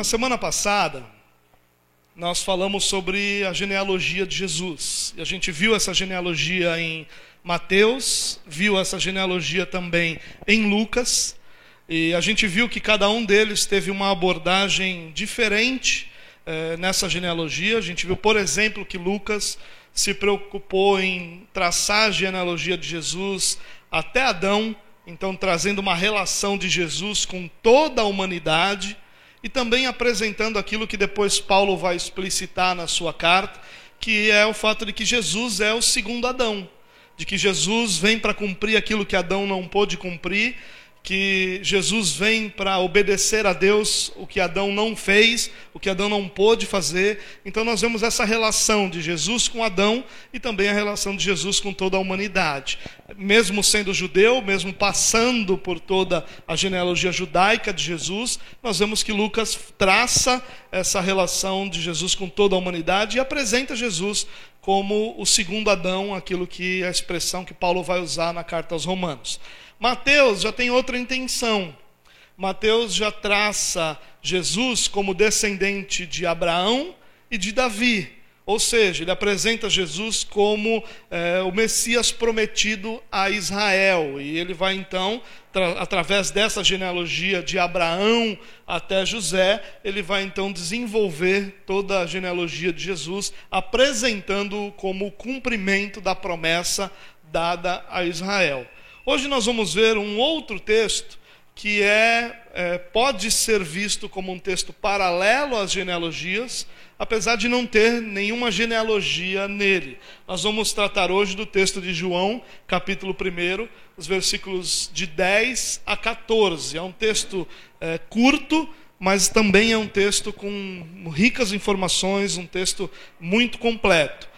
Na semana passada, nós falamos sobre a genealogia de Jesus. E a gente viu essa genealogia em Mateus, viu essa genealogia também em Lucas. E a gente viu que cada um deles teve uma abordagem diferente eh, nessa genealogia. A gente viu, por exemplo, que Lucas se preocupou em traçar a genealogia de Jesus até Adão, então trazendo uma relação de Jesus com toda a humanidade e também apresentando aquilo que depois Paulo vai explicitar na sua carta, que é o fato de que Jesus é o segundo Adão, de que Jesus vem para cumprir aquilo que Adão não pôde cumprir que Jesus vem para obedecer a Deus o que Adão não fez, o que Adão não pôde fazer. Então nós vemos essa relação de Jesus com Adão e também a relação de Jesus com toda a humanidade. Mesmo sendo judeu, mesmo passando por toda a genealogia judaica de Jesus, nós vemos que Lucas traça essa relação de Jesus com toda a humanidade e apresenta Jesus como o segundo Adão, aquilo que é a expressão que Paulo vai usar na carta aos Romanos. Mateus já tem outra intenção. Mateus já traça Jesus como descendente de Abraão e de Davi. Ou seja, ele apresenta Jesus como é, o Messias prometido a Israel. E ele vai então, através dessa genealogia de Abraão até José, ele vai então desenvolver toda a genealogia de Jesus, apresentando-o como o cumprimento da promessa dada a Israel. Hoje nós vamos ver um outro texto que é, é, pode ser visto como um texto paralelo às genealogias, apesar de não ter nenhuma genealogia nele. Nós vamos tratar hoje do texto de João, capítulo 1, os versículos de 10 a 14. É um texto é, curto, mas também é um texto com ricas informações, um texto muito completo.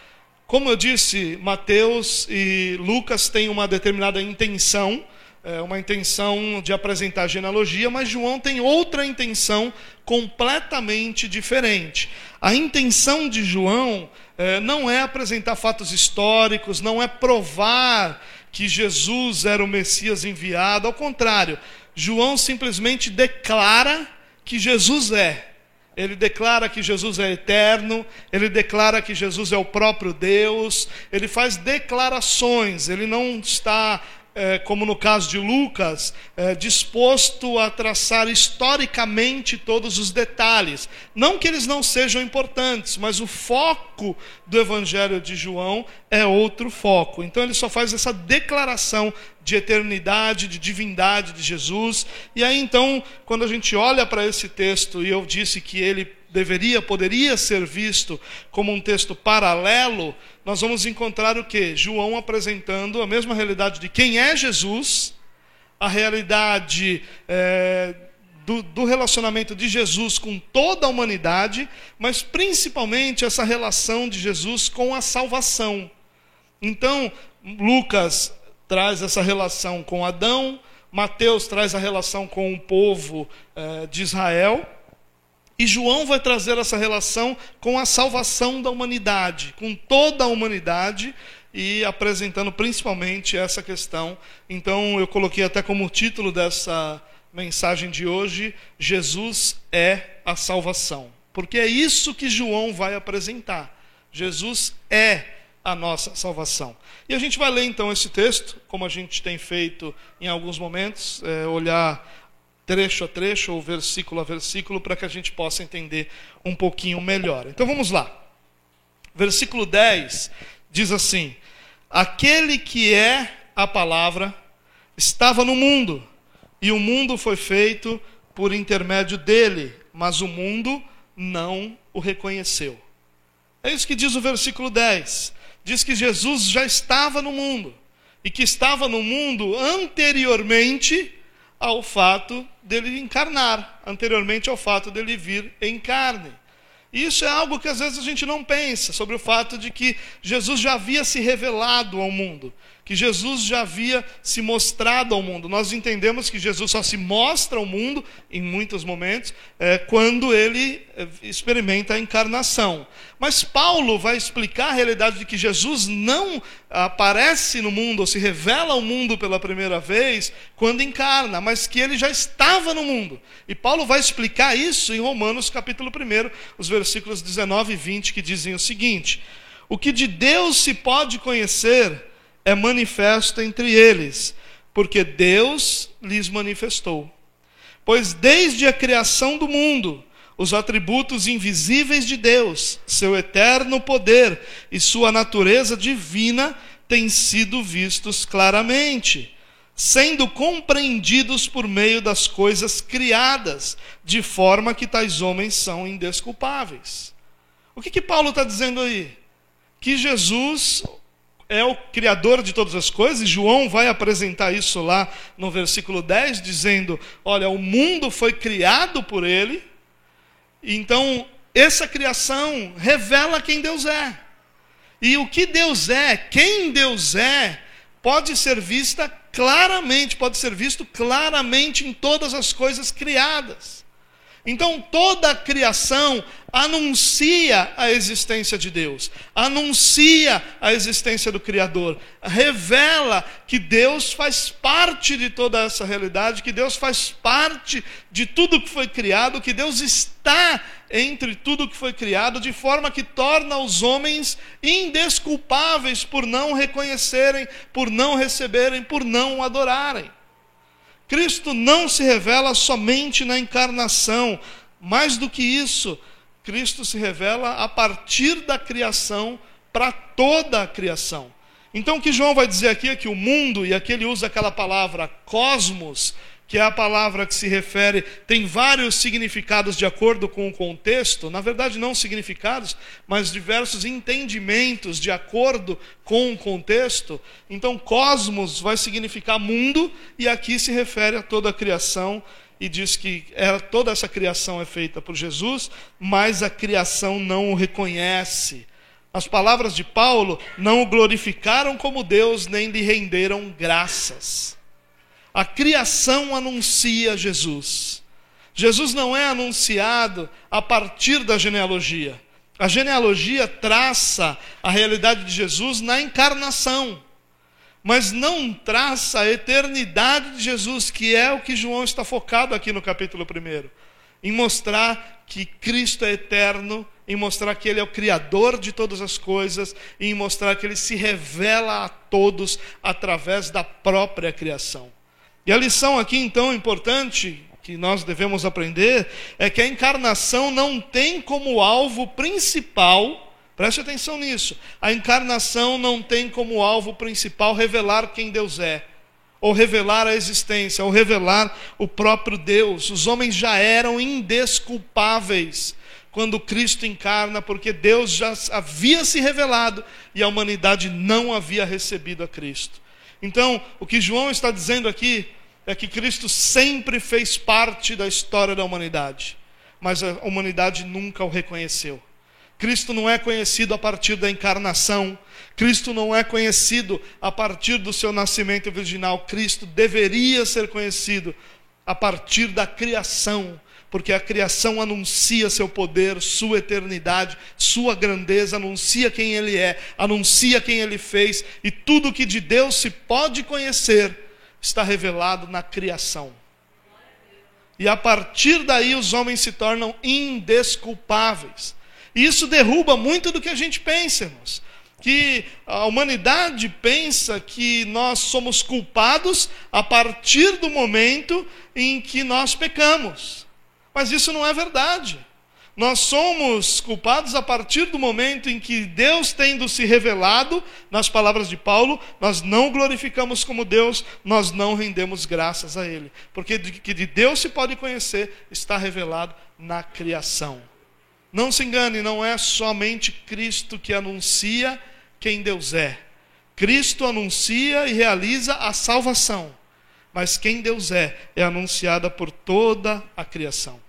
Como eu disse, Mateus e Lucas têm uma determinada intenção, é, uma intenção de apresentar genealogia, mas João tem outra intenção completamente diferente. A intenção de João é, não é apresentar fatos históricos, não é provar que Jesus era o Messias enviado, ao contrário, João simplesmente declara que Jesus é. Ele declara que Jesus é eterno, ele declara que Jesus é o próprio Deus, ele faz declarações, ele não está é, como no caso de Lucas, é, disposto a traçar historicamente todos os detalhes. Não que eles não sejam importantes, mas o foco do Evangelho de João é outro foco. Então ele só faz essa declaração de eternidade, de divindade de Jesus. E aí então, quando a gente olha para esse texto, e eu disse que ele deveria, poderia ser visto como um texto paralelo, nós vamos encontrar o que? João apresentando a mesma realidade de quem é Jesus, a realidade é, do, do relacionamento de Jesus com toda a humanidade, mas principalmente essa relação de Jesus com a salvação. Então, Lucas traz essa relação com Adão, Mateus traz a relação com o povo eh, de Israel, e João vai trazer essa relação com a salvação da humanidade, com toda a humanidade, e apresentando principalmente essa questão. Então, eu coloquei até como título dessa mensagem de hoje: Jesus é a salvação. Porque é isso que João vai apresentar. Jesus é a nossa salvação. E a gente vai ler então esse texto, como a gente tem feito em alguns momentos, é, olhar trecho a trecho ou versículo a versículo para que a gente possa entender um pouquinho melhor. Então vamos lá. Versículo 10 diz assim: Aquele que é a palavra estava no mundo, e o mundo foi feito por intermédio dele, mas o mundo não o reconheceu. É isso que diz o versículo 10. Diz que Jesus já estava no mundo, e que estava no mundo anteriormente ao fato dele encarnar, anteriormente ao fato dele vir em carne. Isso é algo que às vezes a gente não pensa sobre o fato de que Jesus já havia se revelado ao mundo que Jesus já havia se mostrado ao mundo. Nós entendemos que Jesus só se mostra ao mundo, em muitos momentos, é, quando ele é, experimenta a encarnação. Mas Paulo vai explicar a realidade de que Jesus não aparece no mundo, ou se revela ao mundo pela primeira vez, quando encarna, mas que ele já estava no mundo. E Paulo vai explicar isso em Romanos capítulo 1, os versículos 19 e 20, que dizem o seguinte: O que de Deus se pode conhecer é manifesto entre eles, porque Deus lhes manifestou. Pois desde a criação do mundo, os atributos invisíveis de Deus, seu eterno poder e sua natureza divina têm sido vistos claramente, sendo compreendidos por meio das coisas criadas, de forma que tais homens são indesculpáveis. O que, que Paulo está dizendo aí? Que Jesus, é o Criador de todas as coisas, e João vai apresentar isso lá no versículo 10, dizendo: Olha, o mundo foi criado por Ele, então essa criação revela quem Deus é. E o que Deus é, quem Deus é, pode ser vista claramente, pode ser visto claramente em todas as coisas criadas. Então toda a criação anuncia a existência de Deus, anuncia a existência do Criador, revela que Deus faz parte de toda essa realidade, que Deus faz parte de tudo que foi criado, que Deus está entre tudo que foi criado, de forma que torna os homens indesculpáveis por não reconhecerem, por não receberem, por não adorarem. Cristo não se revela somente na encarnação, mais do que isso, Cristo se revela a partir da criação para toda a criação. Então, o que João vai dizer aqui é que o mundo, e aqui ele usa aquela palavra cosmos, que é a palavra que se refere, tem vários significados de acordo com o contexto, na verdade, não significados, mas diversos entendimentos de acordo com o contexto. Então, cosmos vai significar mundo, e aqui se refere a toda a criação, e diz que é, toda essa criação é feita por Jesus, mas a criação não o reconhece. As palavras de Paulo não o glorificaram como Deus, nem lhe renderam graças. A criação anuncia Jesus. Jesus não é anunciado a partir da genealogia. A genealogia traça a realidade de Jesus na encarnação, mas não traça a eternidade de Jesus, que é o que João está focado aqui no capítulo 1, em mostrar que Cristo é eterno, em mostrar que Ele é o Criador de todas as coisas, em mostrar que Ele se revela a todos através da própria criação. E a lição aqui, então, importante que nós devemos aprender é que a encarnação não tem como alvo principal, preste atenção nisso, a encarnação não tem como alvo principal revelar quem Deus é, ou revelar a existência, ou revelar o próprio Deus. Os homens já eram indesculpáveis quando Cristo encarna, porque Deus já havia se revelado e a humanidade não havia recebido a Cristo. Então, o que João está dizendo aqui é que Cristo sempre fez parte da história da humanidade, mas a humanidade nunca o reconheceu. Cristo não é conhecido a partir da encarnação, Cristo não é conhecido a partir do seu nascimento virginal, Cristo deveria ser conhecido a partir da criação, porque a criação anuncia seu poder, sua eternidade, sua grandeza, anuncia quem Ele é, anuncia quem Ele fez, e tudo que de Deus se pode conhecer está revelado na criação. E a partir daí os homens se tornam indesculpáveis. E isso derruba muito do que a gente pensa, irmãos. Que a humanidade pensa que nós somos culpados a partir do momento em que nós pecamos. Mas isso não é verdade. Nós somos culpados a partir do momento em que Deus tendo se revelado, nas palavras de Paulo, nós não glorificamos como Deus, nós não rendemos graças a Ele. Porque de que de Deus se pode conhecer está revelado na criação. Não se engane, não é somente Cristo que anuncia quem Deus é. Cristo anuncia e realiza a salvação, mas quem Deus é é anunciada por toda a criação.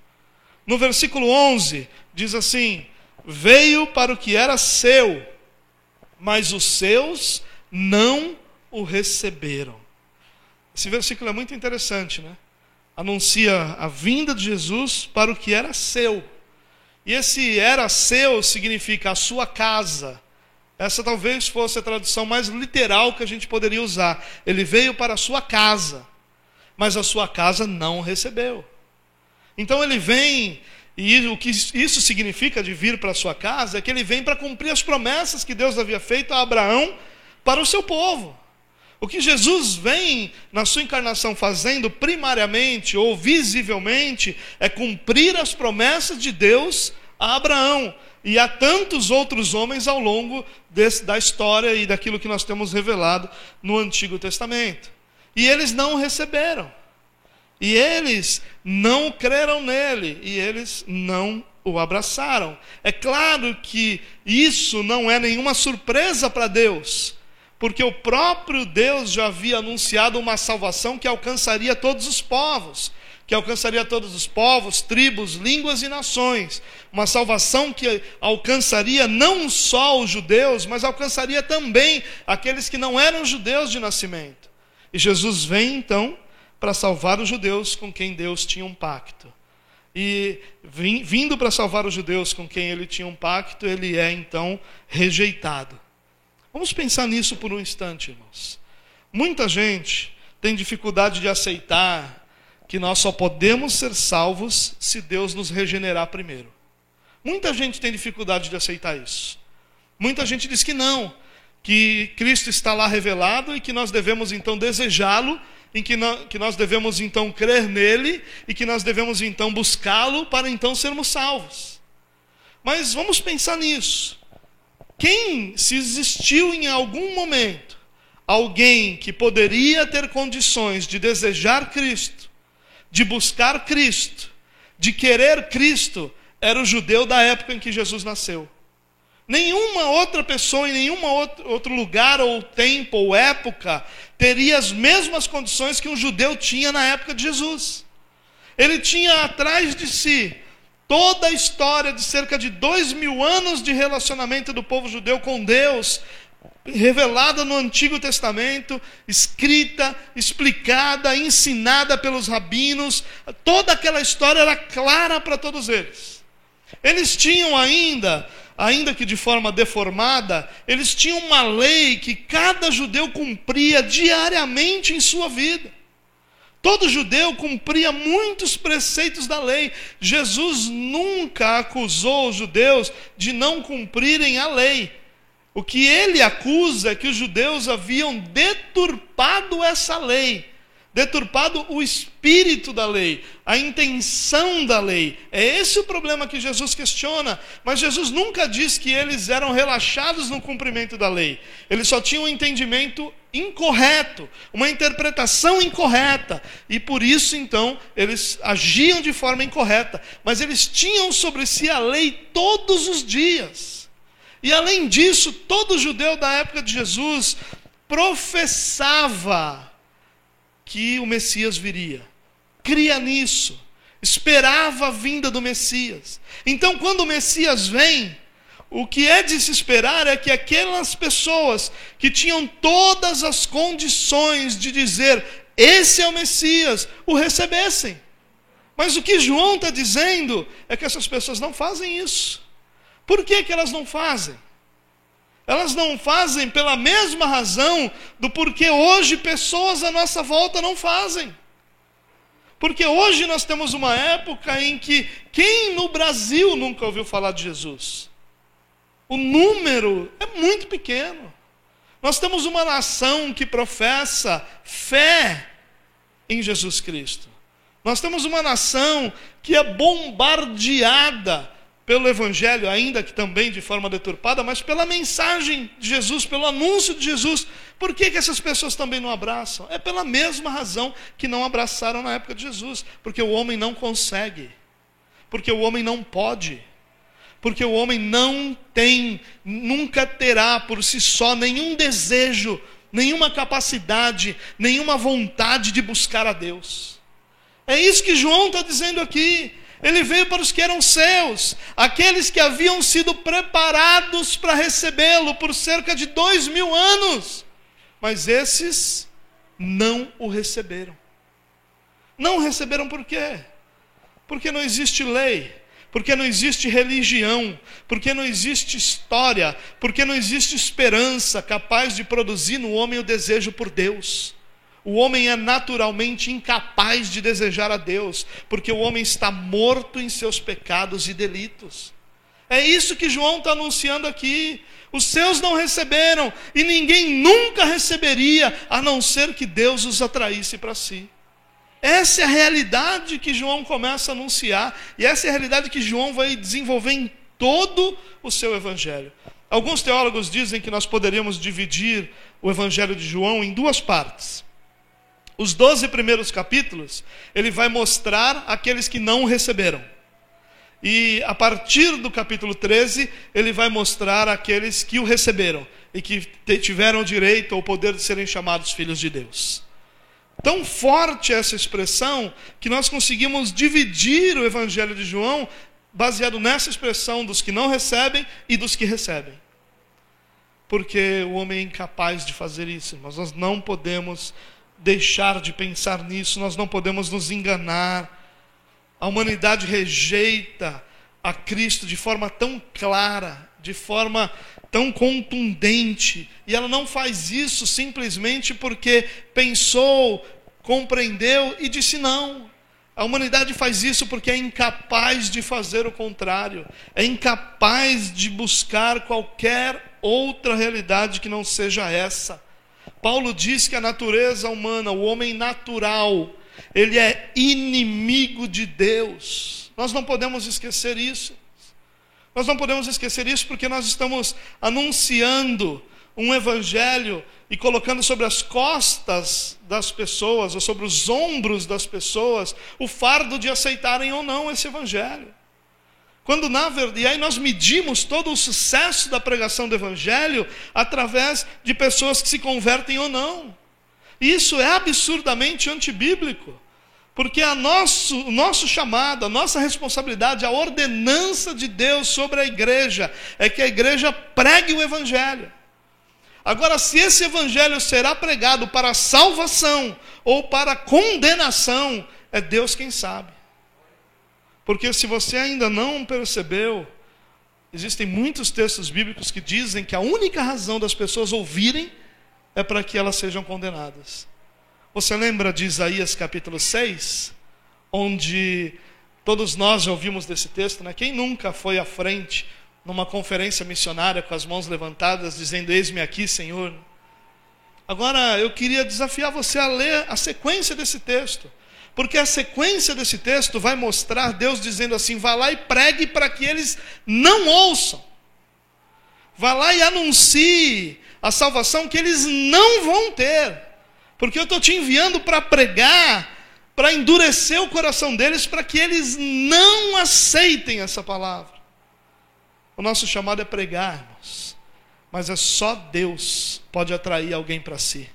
No versículo 11, diz assim: Veio para o que era seu, mas os seus não o receberam. Esse versículo é muito interessante, né? Anuncia a vinda de Jesus para o que era seu. E esse era seu significa a sua casa. Essa talvez fosse a tradução mais literal que a gente poderia usar. Ele veio para a sua casa, mas a sua casa não recebeu. Então ele vem, e o que isso significa de vir para a sua casa é que ele vem para cumprir as promessas que Deus havia feito a Abraão para o seu povo. O que Jesus vem na sua encarnação fazendo, primariamente ou visivelmente, é cumprir as promessas de Deus a Abraão e a tantos outros homens ao longo desse, da história e daquilo que nós temos revelado no Antigo Testamento. E eles não receberam. E eles não creram nele. E eles não o abraçaram. É claro que isso não é nenhuma surpresa para Deus porque o próprio Deus já havia anunciado uma salvação que alcançaria todos os povos, que alcançaria todos os povos, tribos, línguas e nações. Uma salvação que alcançaria não só os judeus, mas alcançaria também aqueles que não eram judeus de nascimento. E Jesus vem então para salvar os judeus com quem Deus tinha um pacto. E vindo para salvar os judeus com quem ele tinha um pacto, ele é então rejeitado. Vamos pensar nisso por um instante, irmãos. Muita gente tem dificuldade de aceitar que nós só podemos ser salvos se Deus nos regenerar primeiro. Muita gente tem dificuldade de aceitar isso. Muita gente diz que não, que Cristo está lá revelado e que nós devemos então desejá-lo, em que, que nós devemos então crer nele e que nós devemos então buscá-lo para então sermos salvos. Mas vamos pensar nisso. Quem, se existiu em algum momento alguém que poderia ter condições de desejar Cristo, de buscar Cristo, de querer Cristo, era o judeu da época em que Jesus nasceu. Nenhuma outra pessoa em nenhum outro lugar ou tempo ou época teria as mesmas condições que um judeu tinha na época de Jesus. Ele tinha atrás de si toda a história de cerca de dois mil anos de relacionamento do povo judeu com Deus, revelada no Antigo Testamento, escrita, explicada, ensinada pelos rabinos, toda aquela história era clara para todos eles. Eles tinham ainda, ainda que de forma deformada, eles tinham uma lei que cada judeu cumpria diariamente em sua vida. Todo judeu cumpria muitos preceitos da lei. Jesus nunca acusou os judeus de não cumprirem a lei. O que ele acusa é que os judeus haviam deturpado essa lei deturpado o espírito da lei, a intenção da lei. É esse o problema que Jesus questiona. Mas Jesus nunca diz que eles eram relaxados no cumprimento da lei. Eles só tinham um entendimento incorreto, uma interpretação incorreta. E por isso, então, eles agiam de forma incorreta. Mas eles tinham sobre si a lei todos os dias. E além disso, todo judeu da época de Jesus professava que o Messias viria. Cria nisso. Esperava a vinda do Messias. Então, quando o Messias vem, o que é de se esperar é que aquelas pessoas que tinham todas as condições de dizer esse é o Messias, o recebessem. Mas o que João está dizendo é que essas pessoas não fazem isso. Por que, que elas não fazem? Elas não fazem pela mesma razão do porquê hoje pessoas à nossa volta não fazem. Porque hoje nós temos uma época em que quem no Brasil nunca ouviu falar de Jesus? O número é muito pequeno. Nós temos uma nação que professa fé em Jesus Cristo. Nós temos uma nação que é bombardeada pelo Evangelho, ainda que também de forma deturpada, mas pela mensagem de Jesus, pelo anúncio de Jesus. Por que, que essas pessoas também não abraçam? É pela mesma razão que não abraçaram na época de Jesus, porque o homem não consegue, porque o homem não pode, porque o homem não tem, nunca terá por si só nenhum desejo, nenhuma capacidade, nenhuma vontade de buscar a Deus. É isso que João está dizendo aqui. Ele veio para os que eram seus, aqueles que haviam sido preparados para recebê-lo por cerca de dois mil anos. Mas esses não o receberam. Não receberam por quê? Porque não existe lei, porque não existe religião, porque não existe história, porque não existe esperança capaz de produzir no homem o desejo por Deus. O homem é naturalmente incapaz de desejar a Deus, porque o homem está morto em seus pecados e delitos. É isso que João está anunciando aqui. Os seus não receberam, e ninguém nunca receberia, a não ser que Deus os atraísse para si. Essa é a realidade que João começa a anunciar, e essa é a realidade que João vai desenvolver em todo o seu evangelho. Alguns teólogos dizem que nós poderíamos dividir o evangelho de João em duas partes. Os doze primeiros capítulos, ele vai mostrar aqueles que não receberam. E a partir do capítulo 13, ele vai mostrar aqueles que o receberam e que tiveram direito ao poder de serem chamados filhos de Deus. Tão forte essa expressão que nós conseguimos dividir o evangelho de João baseado nessa expressão dos que não recebem e dos que recebem. Porque o homem é incapaz de fazer isso, mas nós não podemos deixar de pensar nisso, nós não podemos nos enganar. A humanidade rejeita a Cristo de forma tão clara, de forma tão contundente, e ela não faz isso simplesmente porque pensou, compreendeu e disse não. A humanidade faz isso porque é incapaz de fazer o contrário, é incapaz de buscar qualquer outra realidade que não seja essa. Paulo diz que a natureza humana, o homem natural, ele é inimigo de Deus. Nós não podemos esquecer isso. Nós não podemos esquecer isso porque nós estamos anunciando um evangelho e colocando sobre as costas das pessoas, ou sobre os ombros das pessoas, o fardo de aceitarem ou não esse evangelho. Quando na verdade, e aí nós medimos todo o sucesso da pregação do evangelho através de pessoas que se convertem ou não. Isso é absurdamente antibíblico. Porque a nosso, o nosso chamado, a nossa responsabilidade, a ordenança de Deus sobre a igreja é que a igreja pregue o evangelho. Agora, se esse evangelho será pregado para salvação ou para condenação, é Deus quem sabe. Porque se você ainda não percebeu, existem muitos textos bíblicos que dizem que a única razão das pessoas ouvirem é para que elas sejam condenadas. Você lembra de Isaías capítulo 6, onde todos nós já ouvimos desse texto, né? Quem nunca foi à frente numa conferência missionária com as mãos levantadas, dizendo: Eis-me aqui, Senhor? Agora, eu queria desafiar você a ler a sequência desse texto. Porque a sequência desse texto vai mostrar Deus dizendo assim: vá lá e pregue para que eles não ouçam. Vá lá e anuncie a salvação que eles não vão ter. Porque eu estou te enviando para pregar, para endurecer o coração deles, para que eles não aceitem essa palavra. O nosso chamado é pregarmos, mas é só Deus pode atrair alguém para si.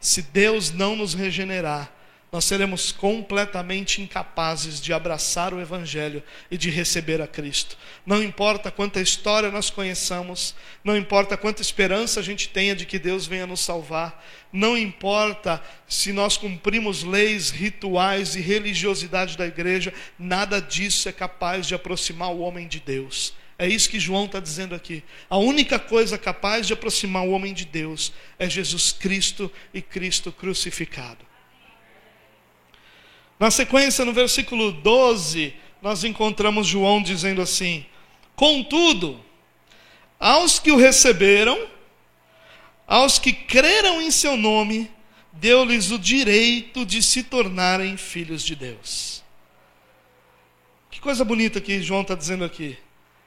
Se Deus não nos regenerar, nós seremos completamente incapazes de abraçar o Evangelho e de receber a Cristo. Não importa quanta história nós conheçamos, não importa quanta esperança a gente tenha de que Deus venha nos salvar, não importa se nós cumprimos leis, rituais e religiosidade da igreja, nada disso é capaz de aproximar o homem de Deus. É isso que João está dizendo aqui. A única coisa capaz de aproximar o homem de Deus é Jesus Cristo e Cristo crucificado. Na sequência, no versículo 12, nós encontramos João dizendo assim: Contudo, aos que o receberam, aos que creram em seu nome, deu-lhes o direito de se tornarem filhos de Deus. Que coisa bonita que João está dizendo aqui.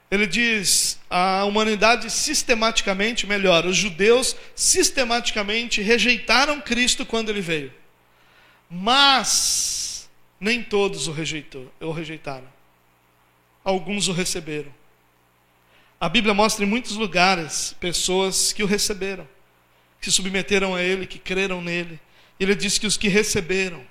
Ele diz: a humanidade sistematicamente, melhor, os judeus sistematicamente rejeitaram Cristo quando ele veio. Mas nem todos o, rejeitou, o rejeitaram. Alguns o receberam. A Bíblia mostra em muitos lugares pessoas que o receberam, que se submeteram a Ele, que creram nele. Ele diz que os que receberam,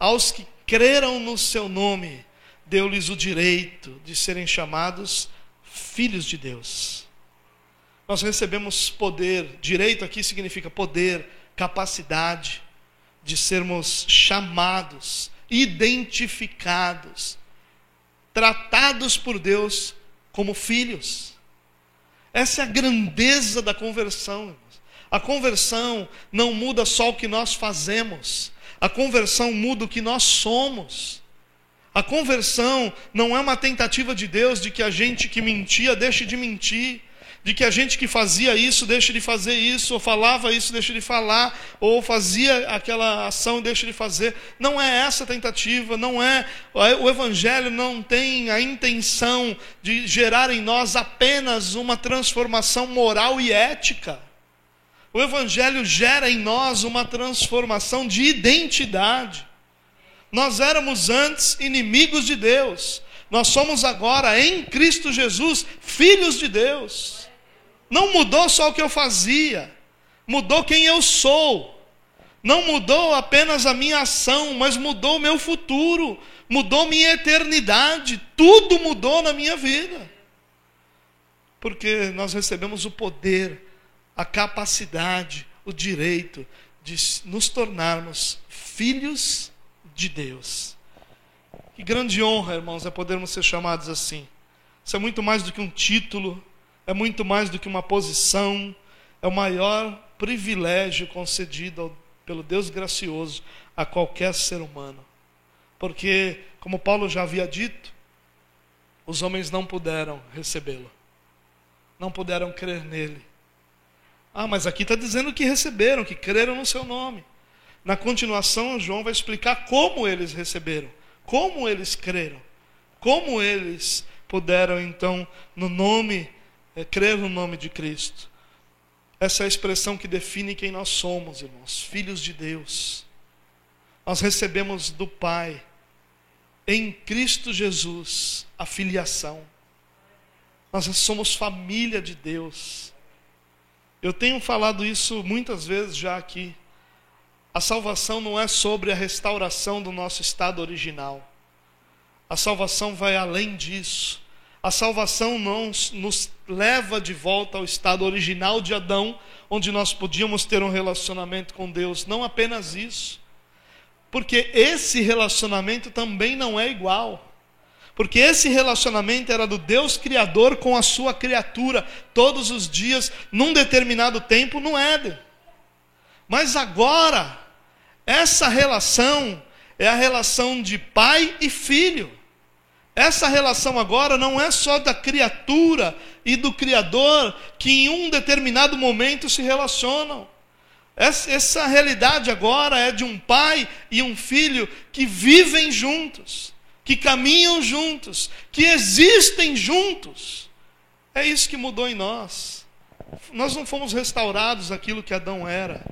aos que creram no seu nome, deu-lhes o direito de serem chamados filhos de Deus. Nós recebemos poder, direito aqui significa poder, capacidade de sermos chamados, identificados, tratados por Deus como filhos. Essa é a grandeza da conversão. A conversão não muda só o que nós fazemos, a conversão muda o que nós somos. A conversão não é uma tentativa de Deus de que a gente que mentia deixe de mentir, de que a gente que fazia isso deixe de fazer isso, ou falava isso deixe de falar, ou fazia aquela ação deixe de fazer. Não é essa a tentativa, não é. O Evangelho não tem a intenção de gerar em nós apenas uma transformação moral e ética. O Evangelho gera em nós uma transformação de identidade. Nós éramos antes inimigos de Deus, nós somos agora em Cristo Jesus filhos de Deus. Não mudou só o que eu fazia, mudou quem eu sou. Não mudou apenas a minha ação, mas mudou o meu futuro, mudou minha eternidade, tudo mudou na minha vida. Porque nós recebemos o poder a capacidade, o direito de nos tornarmos filhos de Deus. Que grande honra, irmãos, é podermos ser chamados assim. Isso é muito mais do que um título, é muito mais do que uma posição, é o maior privilégio concedido pelo Deus gracioso a qualquer ser humano. Porque, como Paulo já havia dito, os homens não puderam recebê-lo, não puderam crer nele ah, mas aqui está dizendo que receberam, que creram no seu nome. Na continuação, João vai explicar como eles receberam, como eles creram, como eles puderam então, no nome, é, crer no nome de Cristo. Essa é a expressão que define quem nós somos, irmãos, filhos de Deus. Nós recebemos do Pai, em Cristo Jesus, a filiação. Nós somos família de Deus. Eu tenho falado isso muitas vezes já aqui. A salvação não é sobre a restauração do nosso estado original. A salvação vai além disso. A salvação não nos leva de volta ao estado original de Adão, onde nós podíamos ter um relacionamento com Deus. Não apenas isso. Porque esse relacionamento também não é igual. Porque esse relacionamento era do Deus Criador com a sua criatura, todos os dias, num determinado tempo no Éden. Mas agora, essa relação é a relação de pai e filho. Essa relação agora não é só da criatura e do Criador que em um determinado momento se relacionam. Essa, realidade agora é de um pai e um filho que vivem juntos que caminham juntos, que existem juntos. É isso que mudou em nós. Nós não fomos restaurados aquilo que Adão era,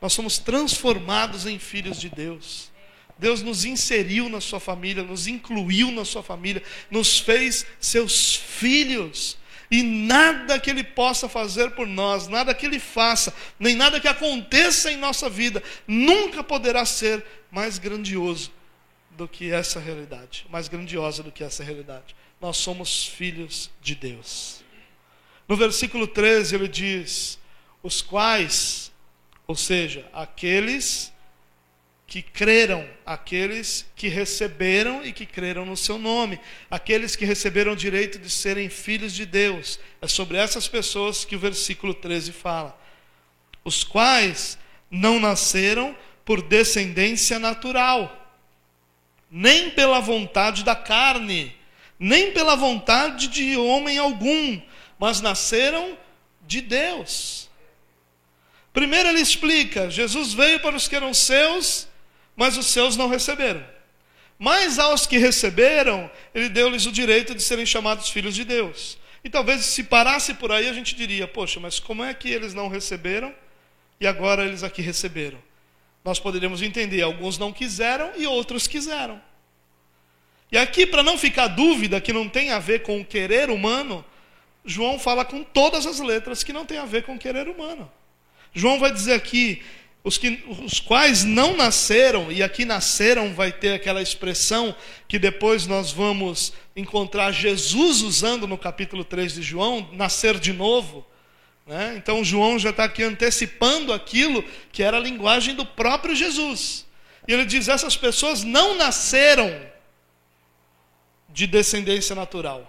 nós somos transformados em filhos de Deus. Deus nos inseriu na sua família, nos incluiu na sua família, nos fez seus filhos. E nada que Ele possa fazer por nós, nada que Ele faça, nem nada que aconteça em nossa vida, nunca poderá ser mais grandioso do que essa realidade, mais grandiosa do que essa realidade. Nós somos filhos de Deus. No versículo 13 ele diz: os quais, ou seja, aqueles que creram, aqueles que receberam e que creram no seu nome, aqueles que receberam o direito de serem filhos de Deus. É sobre essas pessoas que o versículo 13 fala. Os quais não nasceram por descendência natural nem pela vontade da carne, nem pela vontade de homem algum, mas nasceram de Deus. Primeiro ele explica: Jesus veio para os que eram seus, mas os seus não receberam. Mas aos que receberam, ele deu-lhes o direito de serem chamados filhos de Deus. E talvez se parasse por aí, a gente diria: poxa, mas como é que eles não receberam e agora eles aqui receberam? nós poderíamos entender: alguns não quiseram e outros quiseram. E aqui, para não ficar dúvida que não tem a ver com o querer humano, João fala com todas as letras que não tem a ver com o querer humano. João vai dizer aqui: os, que, os quais não nasceram, e aqui nasceram vai ter aquela expressão que depois nós vamos encontrar Jesus usando no capítulo 3 de João, nascer de novo. Né? Então João já está aqui antecipando aquilo que era a linguagem do próprio Jesus. E ele diz: essas pessoas não nasceram de descendência natural.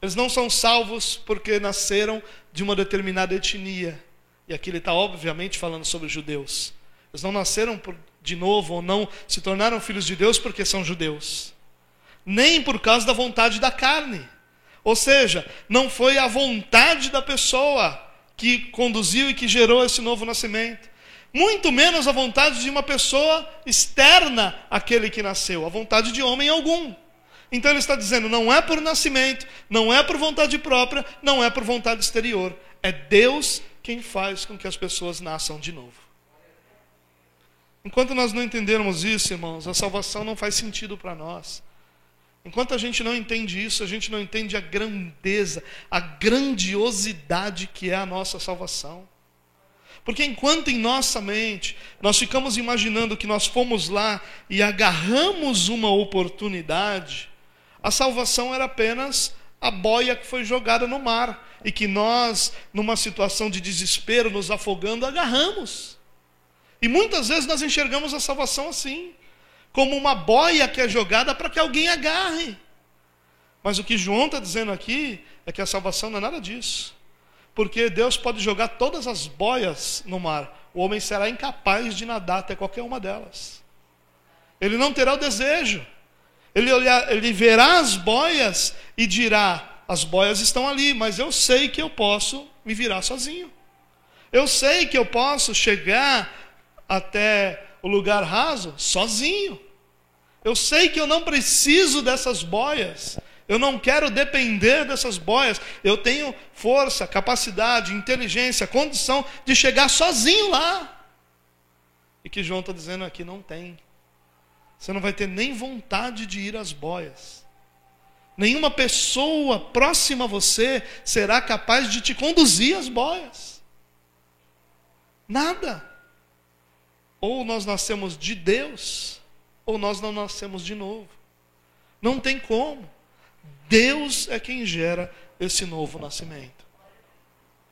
Eles não são salvos porque nasceram de uma determinada etnia. E aqui ele está, obviamente, falando sobre os judeus. Eles não nasceram por, de novo ou não se tornaram filhos de Deus porque são judeus. Nem por causa da vontade da carne. Ou seja, não foi a vontade da pessoa que conduziu e que gerou esse novo nascimento. Muito menos a vontade de uma pessoa externa àquele que nasceu, a vontade de homem algum. Então ele está dizendo: não é por nascimento, não é por vontade própria, não é por vontade exterior. É Deus quem faz com que as pessoas nasçam de novo. Enquanto nós não entendermos isso, irmãos, a salvação não faz sentido para nós. Enquanto a gente não entende isso, a gente não entende a grandeza, a grandiosidade que é a nossa salvação. Porque enquanto em nossa mente nós ficamos imaginando que nós fomos lá e agarramos uma oportunidade, a salvação era apenas a boia que foi jogada no mar e que nós, numa situação de desespero, nos afogando, agarramos. E muitas vezes nós enxergamos a salvação assim, como uma boia que é jogada para que alguém agarre. Mas o que João está dizendo aqui é que a salvação não é nada disso. Porque Deus pode jogar todas as boias no mar, o homem será incapaz de nadar até qualquer uma delas. Ele não terá o desejo. Ele, olhar, ele verá as boias e dirá: as boias estão ali, mas eu sei que eu posso me virar sozinho. Eu sei que eu posso chegar até o lugar raso sozinho. Eu sei que eu não preciso dessas boias. Eu não quero depender dessas boias. Eu tenho força, capacidade, inteligência, condição de chegar sozinho lá. E que João está dizendo aqui: não tem. Você não vai ter nem vontade de ir às boias. Nenhuma pessoa próxima a você será capaz de te conduzir às boias. Nada. Ou nós nascemos de Deus, ou nós não nascemos de novo. Não tem como. Deus é quem gera esse novo nascimento.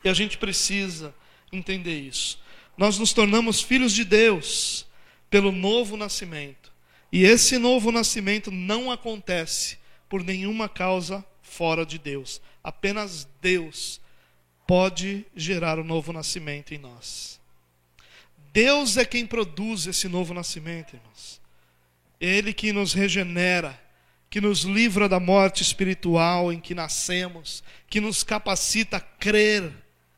E a gente precisa entender isso. Nós nos tornamos filhos de Deus pelo novo nascimento. E esse novo nascimento não acontece por nenhuma causa fora de Deus. Apenas Deus pode gerar o um novo nascimento em nós. Deus é quem produz esse novo nascimento, irmãos. Ele que nos regenera, que nos livra da morte espiritual em que nascemos, que nos capacita a crer.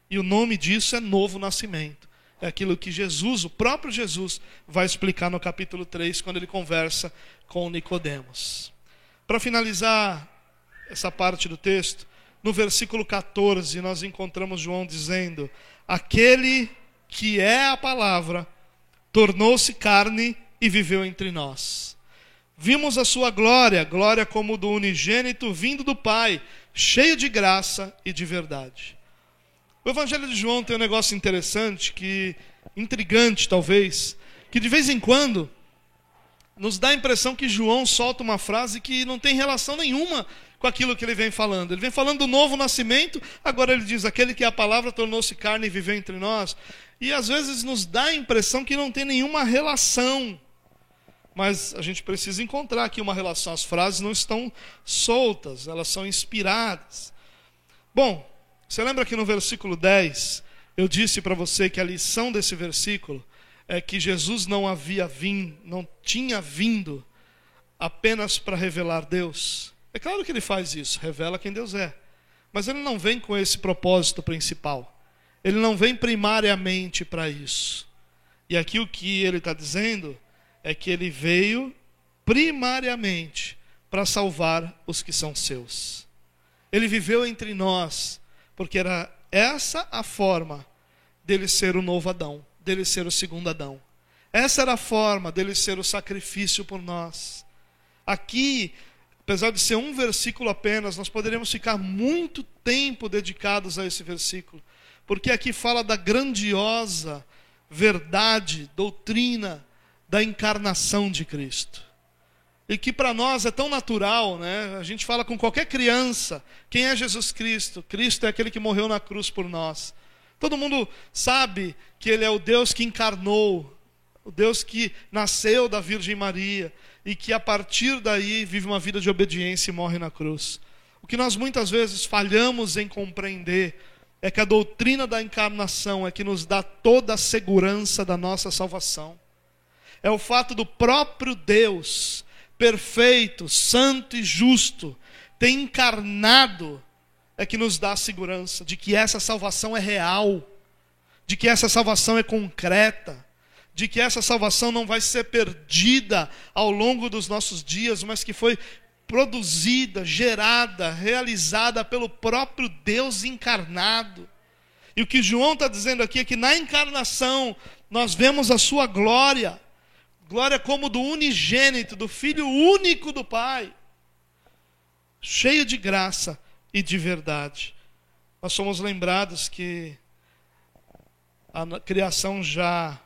E o nome disso é novo nascimento. É aquilo que Jesus, o próprio Jesus, vai explicar no capítulo 3, quando ele conversa com Nicodemos. Para finalizar essa parte do texto, no versículo 14, nós encontramos João dizendo: Aquele que é a palavra tornou-se carne e viveu entre nós. Vimos a sua glória, glória como do unigênito vindo do Pai, cheio de graça e de verdade. O Evangelho de João tem um negócio interessante, que intrigante talvez, que de vez em quando nos dá a impressão que João solta uma frase que não tem relação nenhuma com aquilo que ele vem falando. Ele vem falando do novo nascimento, agora ele diz: aquele que é a palavra tornou-se carne e viveu entre nós. E às vezes nos dá a impressão que não tem nenhuma relação. Mas a gente precisa encontrar aqui uma relação. As frases não estão soltas, elas são inspiradas. Bom, você lembra que no versículo 10 eu disse para você que a lição desse versículo é que Jesus não havia vindo, não tinha vindo apenas para revelar Deus. É claro que ele faz isso, revela quem Deus é. Mas ele não vem com esse propósito principal. Ele não vem primariamente para isso. E aqui o que ele está dizendo é que ele veio primariamente para salvar os que são seus. Ele viveu entre nós, porque era essa a forma dele ser o novo Adão dele ser o segundo Adão. Essa era a forma dele ser o sacrifício por nós. Aqui, apesar de ser um versículo apenas, nós poderíamos ficar muito tempo dedicados a esse versículo, porque aqui fala da grandiosa verdade, doutrina da encarnação de Cristo. E que para nós é tão natural, né? A gente fala com qualquer criança: quem é Jesus Cristo? Cristo é aquele que morreu na cruz por nós. Todo mundo sabe que Ele é o Deus que encarnou, o Deus que nasceu da Virgem Maria e que a partir daí vive uma vida de obediência e morre na cruz. O que nós muitas vezes falhamos em compreender é que a doutrina da encarnação é que nos dá toda a segurança da nossa salvação. É o fato do próprio Deus, perfeito, santo e justo, ter encarnado, é que nos dá a segurança de que essa salvação é real, de que essa salvação é concreta, de que essa salvação não vai ser perdida ao longo dos nossos dias, mas que foi produzida, gerada, realizada pelo próprio Deus encarnado. E o que João está dizendo aqui é que na encarnação nós vemos a sua glória, glória como do unigênito, do Filho único do Pai, cheio de graça e de verdade. Nós somos lembrados que a criação já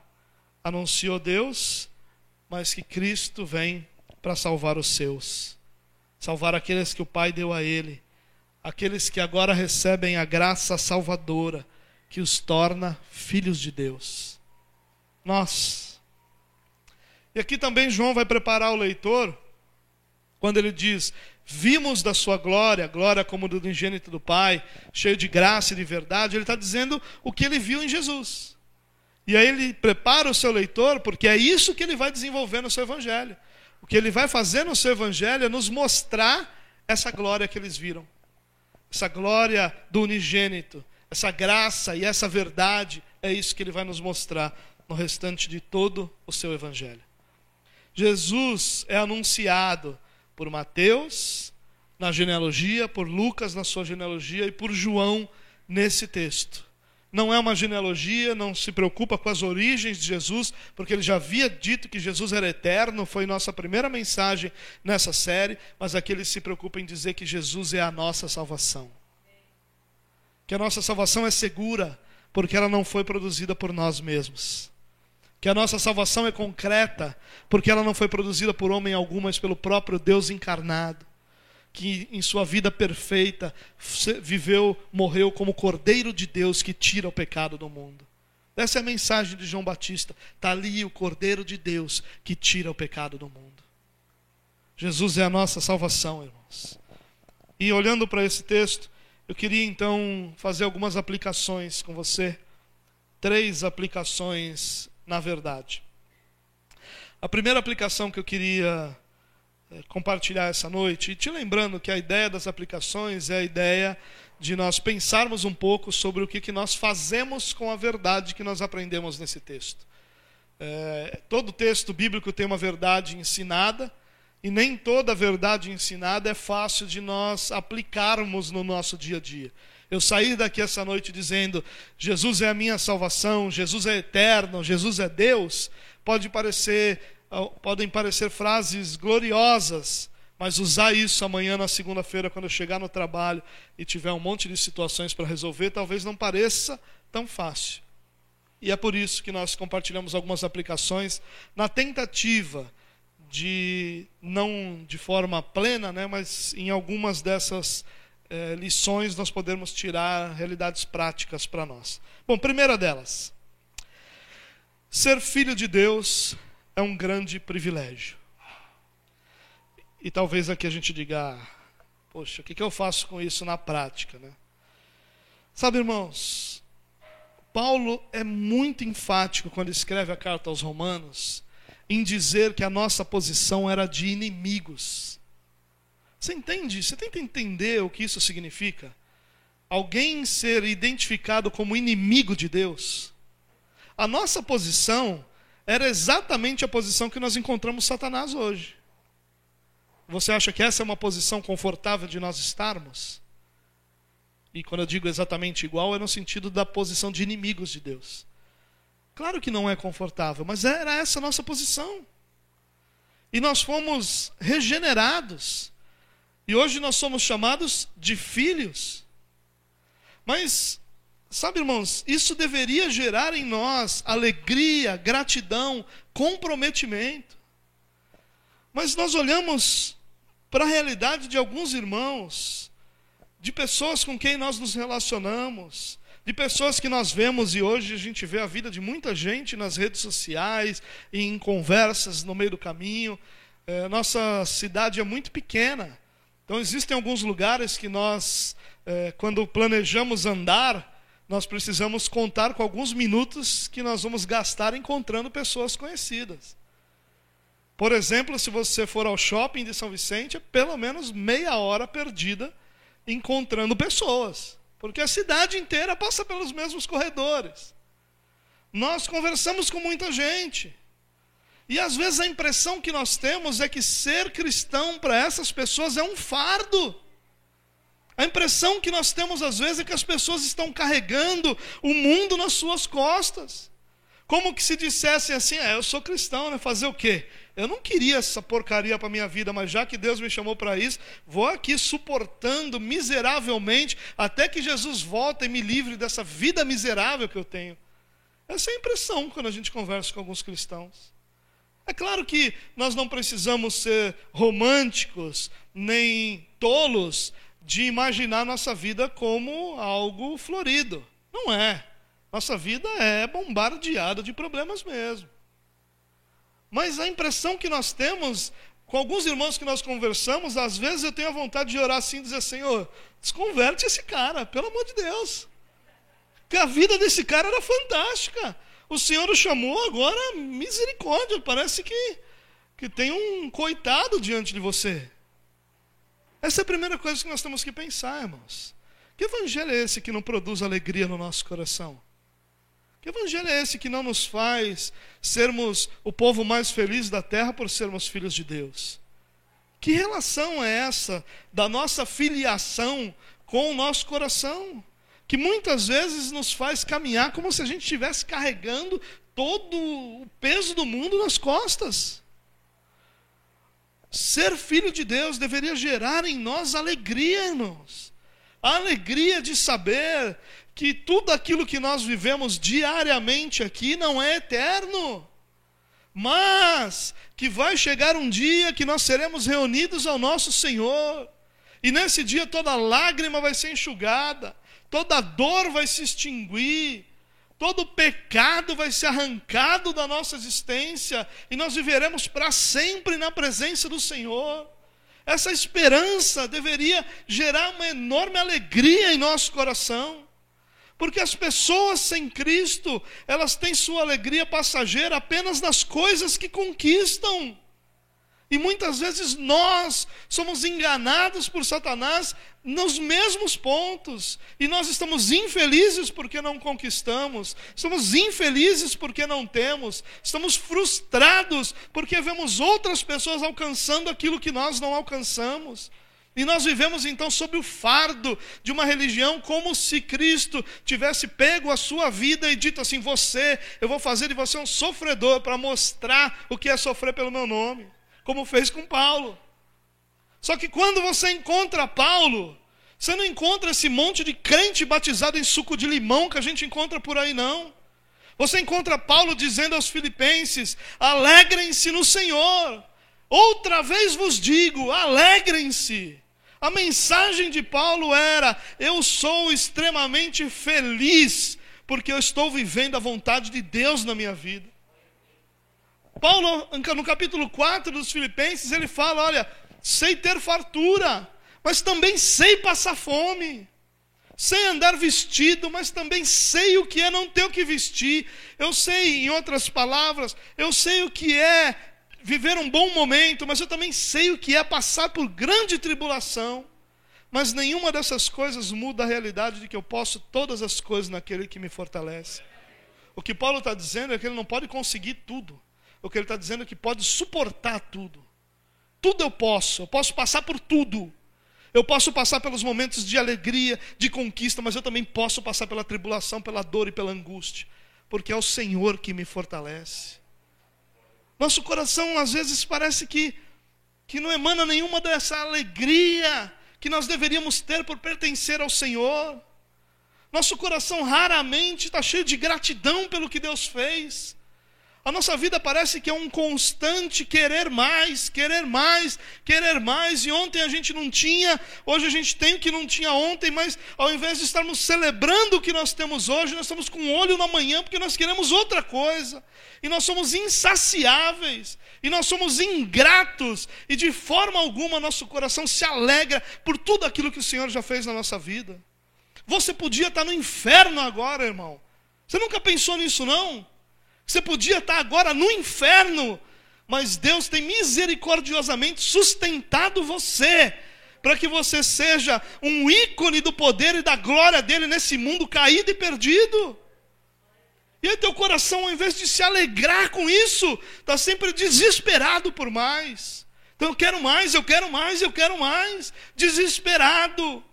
anunciou Deus, mas que Cristo vem para salvar os seus salvar aqueles que o Pai deu a ele, aqueles que agora recebem a graça salvadora que os torna filhos de Deus. Nós. E aqui também João vai preparar o leitor quando ele diz: Vimos da sua glória, glória como do ingênito do Pai, cheio de graça e de verdade. Ele está dizendo o que ele viu em Jesus. E aí ele prepara o seu leitor, porque é isso que ele vai desenvolver no seu evangelho. O que ele vai fazer no seu evangelho é nos mostrar essa glória que eles viram. Essa glória do unigênito, essa graça e essa verdade, é isso que ele vai nos mostrar no restante de todo o seu evangelho. Jesus é anunciado por Mateus na genealogia, por Lucas na sua genealogia e por João nesse texto não é uma genealogia, não se preocupa com as origens de Jesus, porque ele já havia dito que Jesus era eterno, foi nossa primeira mensagem nessa série, mas aqui ele se preocupa em dizer que Jesus é a nossa salvação. Que a nossa salvação é segura, porque ela não foi produzida por nós mesmos. Que a nossa salvação é concreta, porque ela não foi produzida por homem algum, mas pelo próprio Deus encarnado que em sua vida perfeita viveu, morreu como Cordeiro de Deus que tira o pecado do mundo. Essa é a mensagem de João Batista. Está ali o Cordeiro de Deus que tira o pecado do mundo. Jesus é a nossa salvação, irmãos. E olhando para esse texto, eu queria então fazer algumas aplicações com você. Três aplicações, na verdade. A primeira aplicação que eu queria é, compartilhar essa noite. E te lembrando que a ideia das aplicações é a ideia de nós pensarmos um pouco sobre o que, que nós fazemos com a verdade que nós aprendemos nesse texto. É, todo texto bíblico tem uma verdade ensinada, e nem toda verdade ensinada é fácil de nós aplicarmos no nosso dia a dia. Eu sair daqui essa noite dizendo Jesus é a minha salvação, Jesus é eterno, Jesus é Deus, pode parecer podem parecer frases gloriosas, mas usar isso amanhã na segunda-feira, quando eu chegar no trabalho e tiver um monte de situações para resolver, talvez não pareça tão fácil. E é por isso que nós compartilhamos algumas aplicações na tentativa de, não de forma plena, né, mas em algumas dessas é, lições nós podemos tirar realidades práticas para nós. Bom, primeira delas, ser filho de Deus é um grande privilégio. E talvez aqui a gente diga, ah, poxa, o que, que eu faço com isso na prática, né? Sabe, irmãos, Paulo é muito enfático quando escreve a carta aos Romanos em dizer que a nossa posição era de inimigos. Você entende? Você tenta entender o que isso significa? Alguém ser identificado como inimigo de Deus. A nossa posição era exatamente a posição que nós encontramos Satanás hoje. Você acha que essa é uma posição confortável de nós estarmos? E quando eu digo exatamente igual, é no sentido da posição de inimigos de Deus. Claro que não é confortável, mas era essa a nossa posição. E nós fomos regenerados. E hoje nós somos chamados de filhos. Mas sabe, irmãos, isso deveria gerar em nós alegria, gratidão, comprometimento. Mas nós olhamos para a realidade de alguns irmãos, de pessoas com quem nós nos relacionamos, de pessoas que nós vemos e hoje a gente vê a vida de muita gente nas redes sociais, em conversas no meio do caminho. É, nossa cidade é muito pequena, então existem alguns lugares que nós, é, quando planejamos andar, nós precisamos contar com alguns minutos que nós vamos gastar encontrando pessoas conhecidas. Por exemplo, se você for ao shopping de São Vicente, é pelo menos meia hora perdida encontrando pessoas. Porque a cidade inteira passa pelos mesmos corredores. Nós conversamos com muita gente. E às vezes a impressão que nós temos é que ser cristão para essas pessoas é um fardo. A impressão que nós temos às vezes é que as pessoas estão carregando o mundo nas suas costas. Como que se dissessem assim: é, eu sou cristão, né? Fazer o quê? Eu não queria essa porcaria para minha vida, mas já que Deus me chamou para isso, vou aqui suportando miseravelmente até que Jesus volte e me livre dessa vida miserável que eu tenho. Essa é a impressão quando a gente conversa com alguns cristãos. É claro que nós não precisamos ser românticos nem tolos de imaginar nossa vida como algo florido. Não é. Nossa vida é bombardeada de problemas mesmo. Mas a impressão que nós temos, com alguns irmãos que nós conversamos, às vezes eu tenho a vontade de orar assim e dizer: Senhor, desconverte esse cara, pelo amor de Deus. Que a vida desse cara era fantástica. O Senhor o chamou agora, misericórdia. Parece que, que tem um coitado diante de você. Essa é a primeira coisa que nós temos que pensar, irmãos. Que evangelho é esse que não produz alegria no nosso coração? Que evangelho é esse que não nos faz sermos o povo mais feliz da terra por sermos filhos de Deus? Que relação é essa da nossa filiação com o nosso coração? Que muitas vezes nos faz caminhar como se a gente estivesse carregando todo o peso do mundo nas costas. Ser filho de Deus deveria gerar em nós alegria, irmãos. A alegria de saber que tudo aquilo que nós vivemos diariamente aqui não é eterno, mas que vai chegar um dia que nós seremos reunidos ao nosso Senhor, e nesse dia toda lágrima vai ser enxugada, toda dor vai se extinguir, todo pecado vai ser arrancado da nossa existência, e nós viveremos para sempre na presença do Senhor. Essa esperança deveria gerar uma enorme alegria em nosso coração. Porque as pessoas sem Cristo, elas têm sua alegria passageira apenas nas coisas que conquistam. E muitas vezes nós somos enganados por Satanás nos mesmos pontos. E nós estamos infelizes porque não conquistamos, estamos infelizes porque não temos, estamos frustrados porque vemos outras pessoas alcançando aquilo que nós não alcançamos. E nós vivemos então sob o fardo de uma religião como se Cristo tivesse pego a sua vida e dito assim: Você, eu vou fazer de você um sofredor para mostrar o que é sofrer pelo meu nome, como fez com Paulo. Só que quando você encontra Paulo, você não encontra esse monte de crente batizado em suco de limão que a gente encontra por aí, não. Você encontra Paulo dizendo aos filipenses: alegrem-se no Senhor. Outra vez vos digo: alegrem-se. A mensagem de Paulo era: eu sou extremamente feliz, porque eu estou vivendo a vontade de Deus na minha vida. Paulo, no capítulo 4 dos Filipenses, ele fala: olha, sei ter fartura, mas também sei passar fome. Sei andar vestido, mas também sei o que é não ter o que vestir. Eu sei, em outras palavras, eu sei o que é viver um bom momento, mas eu também sei o que é passar por grande tribulação. Mas nenhuma dessas coisas muda a realidade de que eu posso todas as coisas naquele que me fortalece. O que Paulo está dizendo é que ele não pode conseguir tudo. O que ele está dizendo é que pode suportar tudo. Tudo eu posso, eu posso passar por tudo. Eu posso passar pelos momentos de alegria, de conquista, mas eu também posso passar pela tribulação, pela dor e pela angústia, porque é o Senhor que me fortalece. Nosso coração às vezes parece que, que não emana nenhuma dessa alegria que nós deveríamos ter por pertencer ao Senhor. Nosso coração raramente está cheio de gratidão pelo que Deus fez. A nossa vida parece que é um constante querer mais, querer mais, querer mais. E ontem a gente não tinha, hoje a gente tem o que não tinha ontem, mas ao invés de estarmos celebrando o que nós temos hoje, nós estamos com um olho na manhã porque nós queremos outra coisa. E nós somos insaciáveis, e nós somos ingratos, e de forma alguma nosso coração se alegra por tudo aquilo que o Senhor já fez na nossa vida. Você podia estar no inferno agora, irmão. Você nunca pensou nisso, não? Você podia estar agora no inferno, mas Deus tem misericordiosamente sustentado você, para que você seja um ícone do poder e da glória dele nesse mundo caído e perdido. E aí teu coração, ao invés de se alegrar com isso, está sempre desesperado por mais. Então eu quero mais, eu quero mais, eu quero mais. Desesperado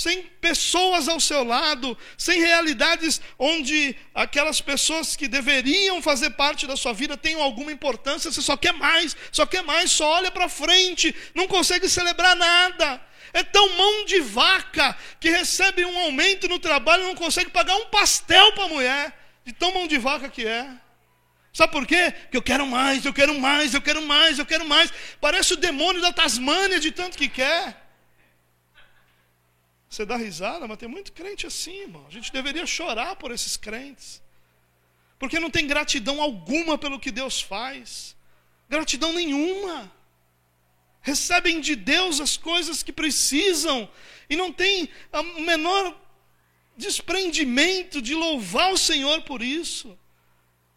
sem pessoas ao seu lado, sem realidades onde aquelas pessoas que deveriam fazer parte da sua vida tenham alguma importância, você só quer mais, só quer mais, só olha para frente, não consegue celebrar nada. É tão mão de vaca que recebe um aumento no trabalho e não consegue pagar um pastel para a mulher, de tão mão de vaca que é. Sabe por quê? Porque eu quero mais, eu quero mais, eu quero mais, eu quero mais. Parece o demônio da Tasmânia de tanto que quer. Você dá risada, mas tem muito crente assim, irmão. A gente deveria chorar por esses crentes. Porque não tem gratidão alguma pelo que Deus faz. Gratidão nenhuma. Recebem de Deus as coisas que precisam e não tem o menor desprendimento de louvar o Senhor por isso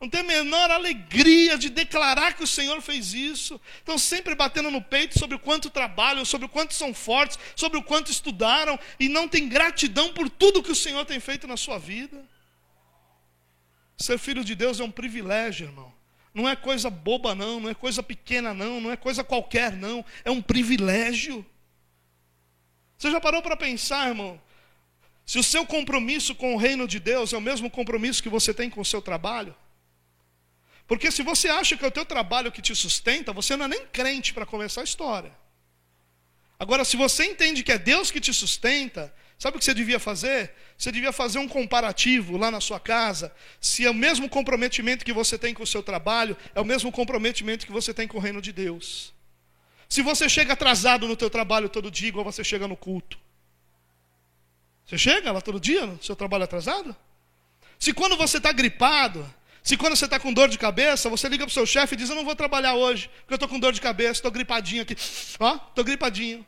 não tem a menor alegria de declarar que o Senhor fez isso. Estão sempre batendo no peito sobre o quanto trabalham, sobre o quanto são fortes, sobre o quanto estudaram e não tem gratidão por tudo que o Senhor tem feito na sua vida. Ser filho de Deus é um privilégio, irmão. Não é coisa boba, não, não é coisa pequena, não, não é coisa qualquer, não. É um privilégio. Você já parou para pensar, irmão? Se o seu compromisso com o reino de Deus é o mesmo compromisso que você tem com o seu trabalho? Porque se você acha que é o teu trabalho que te sustenta, você não é nem crente para começar a história. Agora, se você entende que é Deus que te sustenta, sabe o que você devia fazer? Você devia fazer um comparativo lá na sua casa, se é o mesmo comprometimento que você tem com o seu trabalho, é o mesmo comprometimento que você tem com o reino de Deus. Se você chega atrasado no teu trabalho todo dia, igual você chega no culto. Você chega lá todo dia no seu trabalho atrasado? Se quando você está gripado, se quando você está com dor de cabeça, você liga para o seu chefe e diz: Eu não vou trabalhar hoje, porque eu estou com dor de cabeça, estou gripadinho aqui. Ó, estou gripadinho.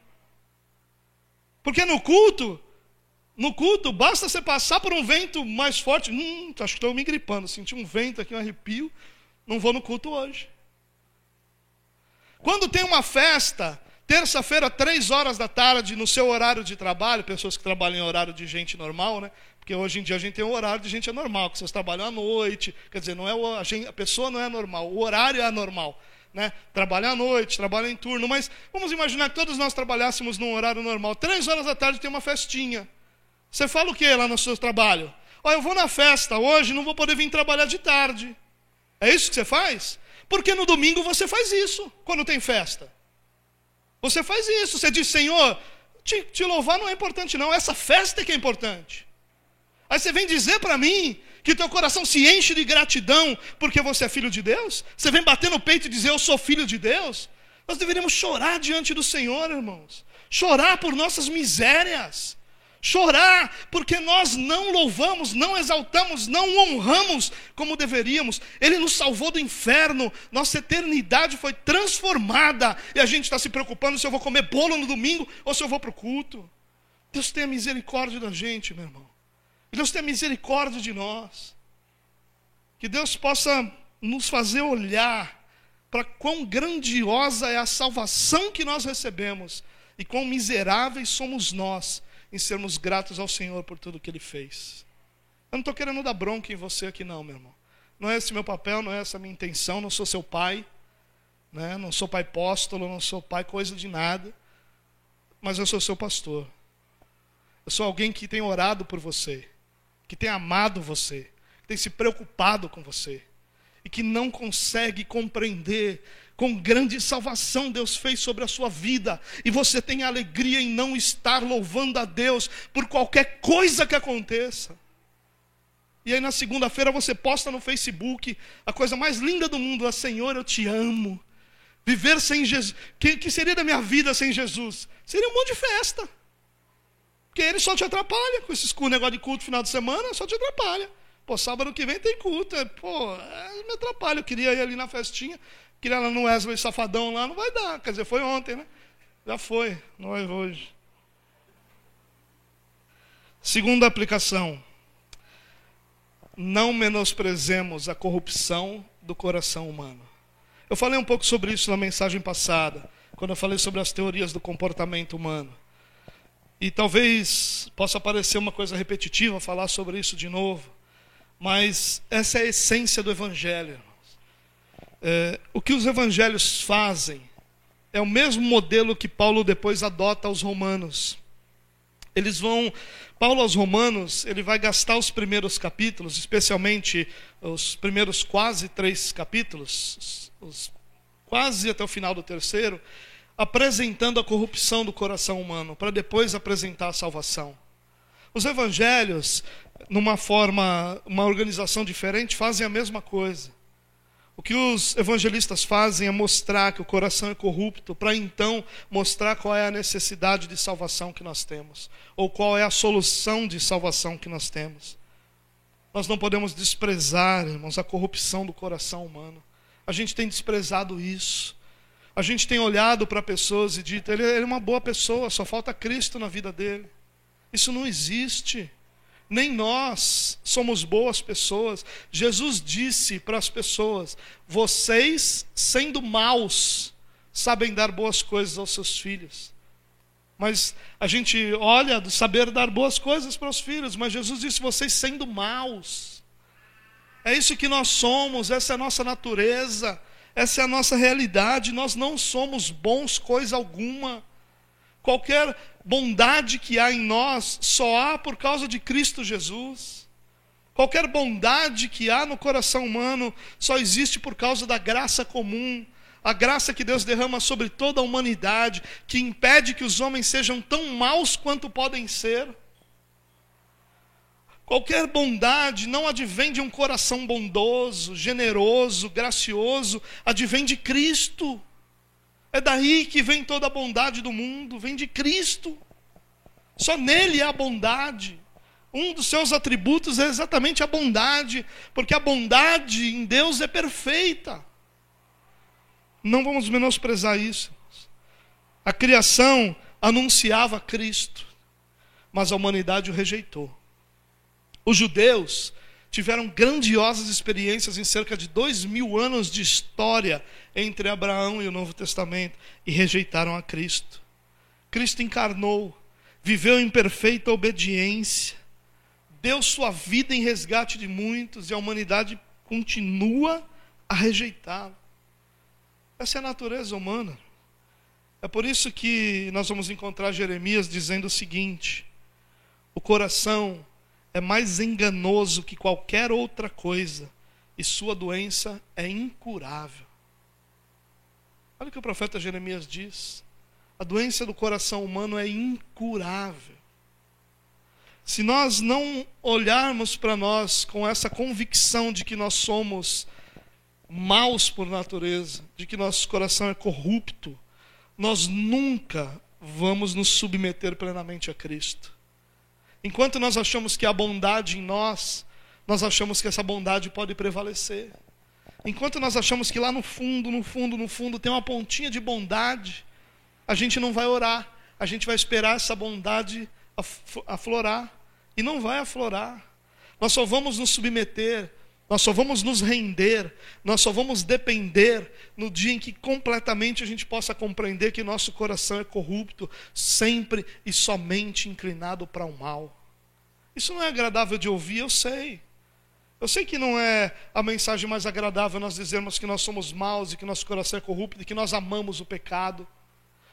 Porque no culto, no culto, basta você passar por um vento mais forte. Hum, acho que estou me gripando. Senti um vento aqui, um arrepio. Não vou no culto hoje. Quando tem uma festa, terça-feira, três horas da tarde, no seu horário de trabalho, pessoas que trabalham em horário de gente normal, né? Porque hoje em dia a gente tem um horário de gente anormal, que vocês trabalham à noite, quer dizer, não é a, gente, a pessoa não é normal, o horário é anormal. Né? Trabalha à noite, trabalha em turno, mas vamos imaginar que todos nós trabalhássemos num horário normal. Três horas da tarde tem uma festinha. Você fala o que lá no seu trabalho? Olha, eu vou na festa hoje, não vou poder vir trabalhar de tarde. É isso que você faz? Porque no domingo você faz isso, quando tem festa. Você faz isso, você diz, Senhor, te, te louvar não é importante, não, essa festa é que é importante. Aí você vem dizer para mim que teu coração se enche de gratidão porque você é filho de Deus? Você vem bater no peito e dizer eu sou filho de Deus? Nós deveríamos chorar diante do Senhor, irmãos. Chorar por nossas misérias. Chorar porque nós não louvamos, não exaltamos, não honramos como deveríamos. Ele nos salvou do inferno, nossa eternidade foi transformada. E a gente está se preocupando se eu vou comer bolo no domingo ou se eu vou para o culto. Deus tenha misericórdia da gente, meu irmão. Que Deus tenha misericórdia de nós. Que Deus possa nos fazer olhar para quão grandiosa é a salvação que nós recebemos e quão miseráveis somos nós em sermos gratos ao Senhor por tudo que Ele fez. Eu não estou querendo dar bronca em você aqui, não, meu irmão. Não é esse meu papel, não é essa minha intenção. Não sou seu pai, né? não sou pai apóstolo, não sou pai coisa de nada. Mas eu sou seu pastor. Eu sou alguém que tem orado por você que tem amado você, que tem se preocupado com você e que não consegue compreender com grande salvação Deus fez sobre a sua vida, e você tem alegria em não estar louvando a Deus por qualquer coisa que aconteça. E aí na segunda-feira você posta no Facebook a coisa mais linda do mundo, a Senhor, eu te amo. Viver sem Jesus, que, que seria da minha vida sem Jesus? Seria um monte de festa. Porque ele só te atrapalha com esses negócio de culto final de semana, só te atrapalha. Pô, sábado que vem tem culto. É, pô, é, me atrapalha. Eu queria ir ali na festinha, queria ir no Wesley Safadão lá, não vai dar. Quer dizer, foi ontem, né? Já foi, não é hoje. Segunda aplicação. Não menosprezemos a corrupção do coração humano. Eu falei um pouco sobre isso na mensagem passada, quando eu falei sobre as teorias do comportamento humano. E talvez possa parecer uma coisa repetitiva falar sobre isso de novo. Mas essa é a essência do Evangelho. É, o que os evangelhos fazem é o mesmo modelo que Paulo depois adota aos romanos. Eles vão, Paulo aos romanos, ele vai gastar os primeiros capítulos, especialmente os primeiros quase três capítulos, os, quase até o final do terceiro, apresentando a corrupção do coração humano, para depois apresentar a salvação. Os evangelhos numa forma, uma organização diferente, fazem a mesma coisa. O que os evangelistas fazem é mostrar que o coração é corrupto, para então mostrar qual é a necessidade de salvação que nós temos, ou qual é a solução de salvação que nós temos. Nós não podemos desprezar, irmãos, a corrupção do coração humano. A gente tem desprezado isso. A gente tem olhado para pessoas e dito, ele, ele é uma boa pessoa, só falta Cristo na vida dele. Isso não existe nem nós somos boas pessoas. Jesus disse para as pessoas: vocês, sendo maus, sabem dar boas coisas aos seus filhos. Mas a gente olha do saber dar boas coisas para os filhos, mas Jesus disse: vocês sendo maus. É isso que nós somos, essa é a nossa natureza, essa é a nossa realidade. Nós não somos bons coisa alguma. Qualquer bondade que há em nós só há por causa de Cristo Jesus. Qualquer bondade que há no coração humano só existe por causa da graça comum, a graça que Deus derrama sobre toda a humanidade, que impede que os homens sejam tão maus quanto podem ser. Qualquer bondade não advém de um coração bondoso, generoso, gracioso, advém de Cristo. É daí que vem toda a bondade do mundo, vem de Cristo. Só nele há bondade. Um dos seus atributos é exatamente a bondade, porque a bondade em Deus é perfeita. Não vamos menosprezar isso. A criação anunciava Cristo, mas a humanidade o rejeitou. Os judeus tiveram grandiosas experiências em cerca de dois mil anos de história entre Abraão e o Novo Testamento e rejeitaram a Cristo. Cristo encarnou, viveu em perfeita obediência, deu sua vida em resgate de muitos e a humanidade continua a rejeitá-lo. Essa é a natureza humana. É por isso que nós vamos encontrar Jeremias dizendo o seguinte: o coração é mais enganoso que qualquer outra coisa e sua doença é incurável. Olha o que o profeta Jeremias diz. A doença do coração humano é incurável. Se nós não olharmos para nós com essa convicção de que nós somos maus por natureza, de que nosso coração é corrupto, nós nunca vamos nos submeter plenamente a Cristo. Enquanto nós achamos que há bondade em nós, nós achamos que essa bondade pode prevalecer. Enquanto nós achamos que lá no fundo, no fundo, no fundo tem uma pontinha de bondade, a gente não vai orar, a gente vai esperar essa bondade aflorar. E não vai aflorar. Nós só vamos nos submeter, nós só vamos nos render, nós só vamos depender no dia em que completamente a gente possa compreender que nosso coração é corrupto, sempre e somente inclinado para o mal. Isso não é agradável de ouvir, eu sei. Eu sei que não é a mensagem mais agradável nós dizermos que nós somos maus e que nosso coração é corrupto e que nós amamos o pecado.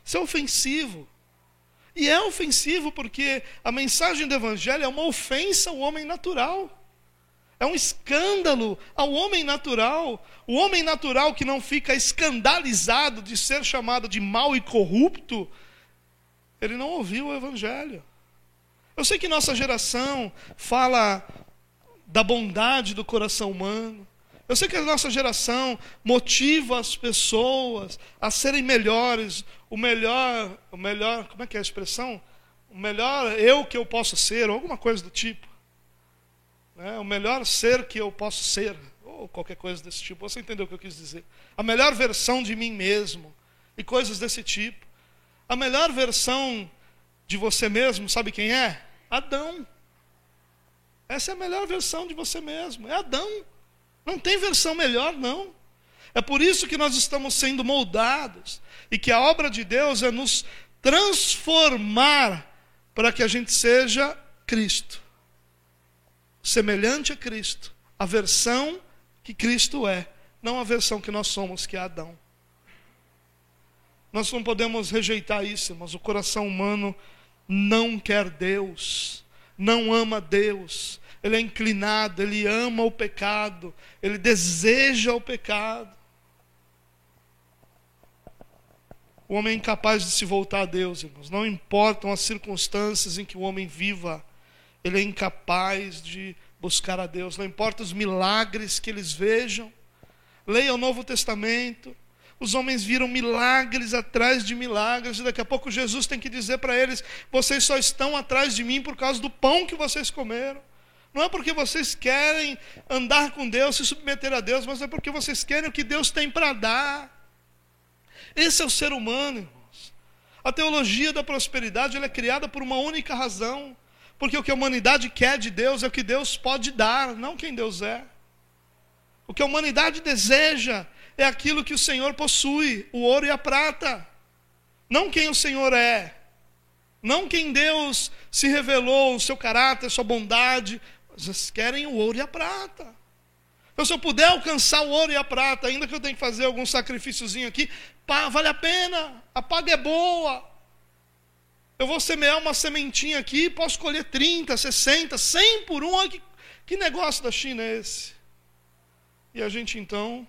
Isso é ofensivo. E é ofensivo porque a mensagem do Evangelho é uma ofensa ao homem natural. É um escândalo ao homem natural. O homem natural que não fica escandalizado de ser chamado de mau e corrupto, ele não ouviu o Evangelho. Eu sei que nossa geração fala da bondade do coração humano. Eu sei que a nossa geração motiva as pessoas a serem melhores, o melhor, o melhor, como é que é a expressão? O melhor eu que eu posso ser, ou alguma coisa do tipo. Né? O melhor ser que eu posso ser, ou qualquer coisa desse tipo. Você entendeu o que eu quis dizer? A melhor versão de mim mesmo, e coisas desse tipo. A melhor versão de você mesmo, sabe quem é? Adão. Essa é a melhor versão de você mesmo, é Adão. Não tem versão melhor, não. É por isso que nós estamos sendo moldados e que a obra de Deus é nos transformar para que a gente seja Cristo, semelhante a Cristo, a versão que Cristo é, não a versão que nós somos, que é Adão. Nós não podemos rejeitar isso, mas o coração humano não quer Deus, não ama Deus, ele é inclinado, ele ama o pecado, ele deseja o pecado. O homem é incapaz de se voltar a Deus, irmãos. Não importam as circunstâncias em que o homem viva, ele é incapaz de buscar a Deus. Não importa os milagres que eles vejam. Leia o Novo Testamento. Os homens viram milagres atrás de milagres, e daqui a pouco Jesus tem que dizer para eles: vocês só estão atrás de mim por causa do pão que vocês comeram. Não é porque vocês querem andar com Deus, se submeter a Deus, mas é porque vocês querem o que Deus tem para dar. Esse é o ser humano, irmãos. A teologia da prosperidade é criada por uma única razão. Porque o que a humanidade quer de Deus é o que Deus pode dar, não quem Deus é. O que a humanidade deseja é aquilo que o Senhor possui, o ouro e a prata. Não quem o Senhor é. Não quem Deus se revelou, o seu caráter, a sua bondade, vocês querem o ouro e a prata. Então, se eu puder alcançar o ouro e a prata, ainda que eu tenha que fazer algum sacrifíciozinho aqui, pá, vale a pena, a paga é boa. Eu vou semear uma sementinha aqui, posso colher 30, 60, 100 por um. Olha que, que negócio da China é esse? E a gente então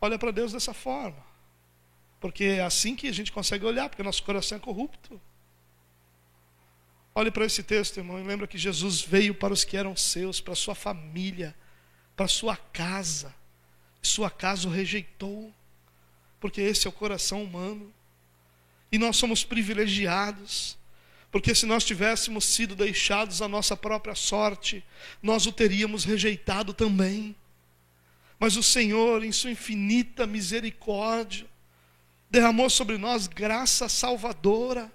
olha para Deus dessa forma. Porque é assim que a gente consegue olhar, porque nosso coração é corrupto. Olhe para esse texto, irmão, e lembra que Jesus veio para os que eram seus, para sua família, para sua casa. E sua casa o rejeitou, porque esse é o coração humano. E nós somos privilegiados, porque se nós tivéssemos sido deixados à nossa própria sorte, nós o teríamos rejeitado também. Mas o Senhor, em Sua infinita misericórdia, derramou sobre nós graça salvadora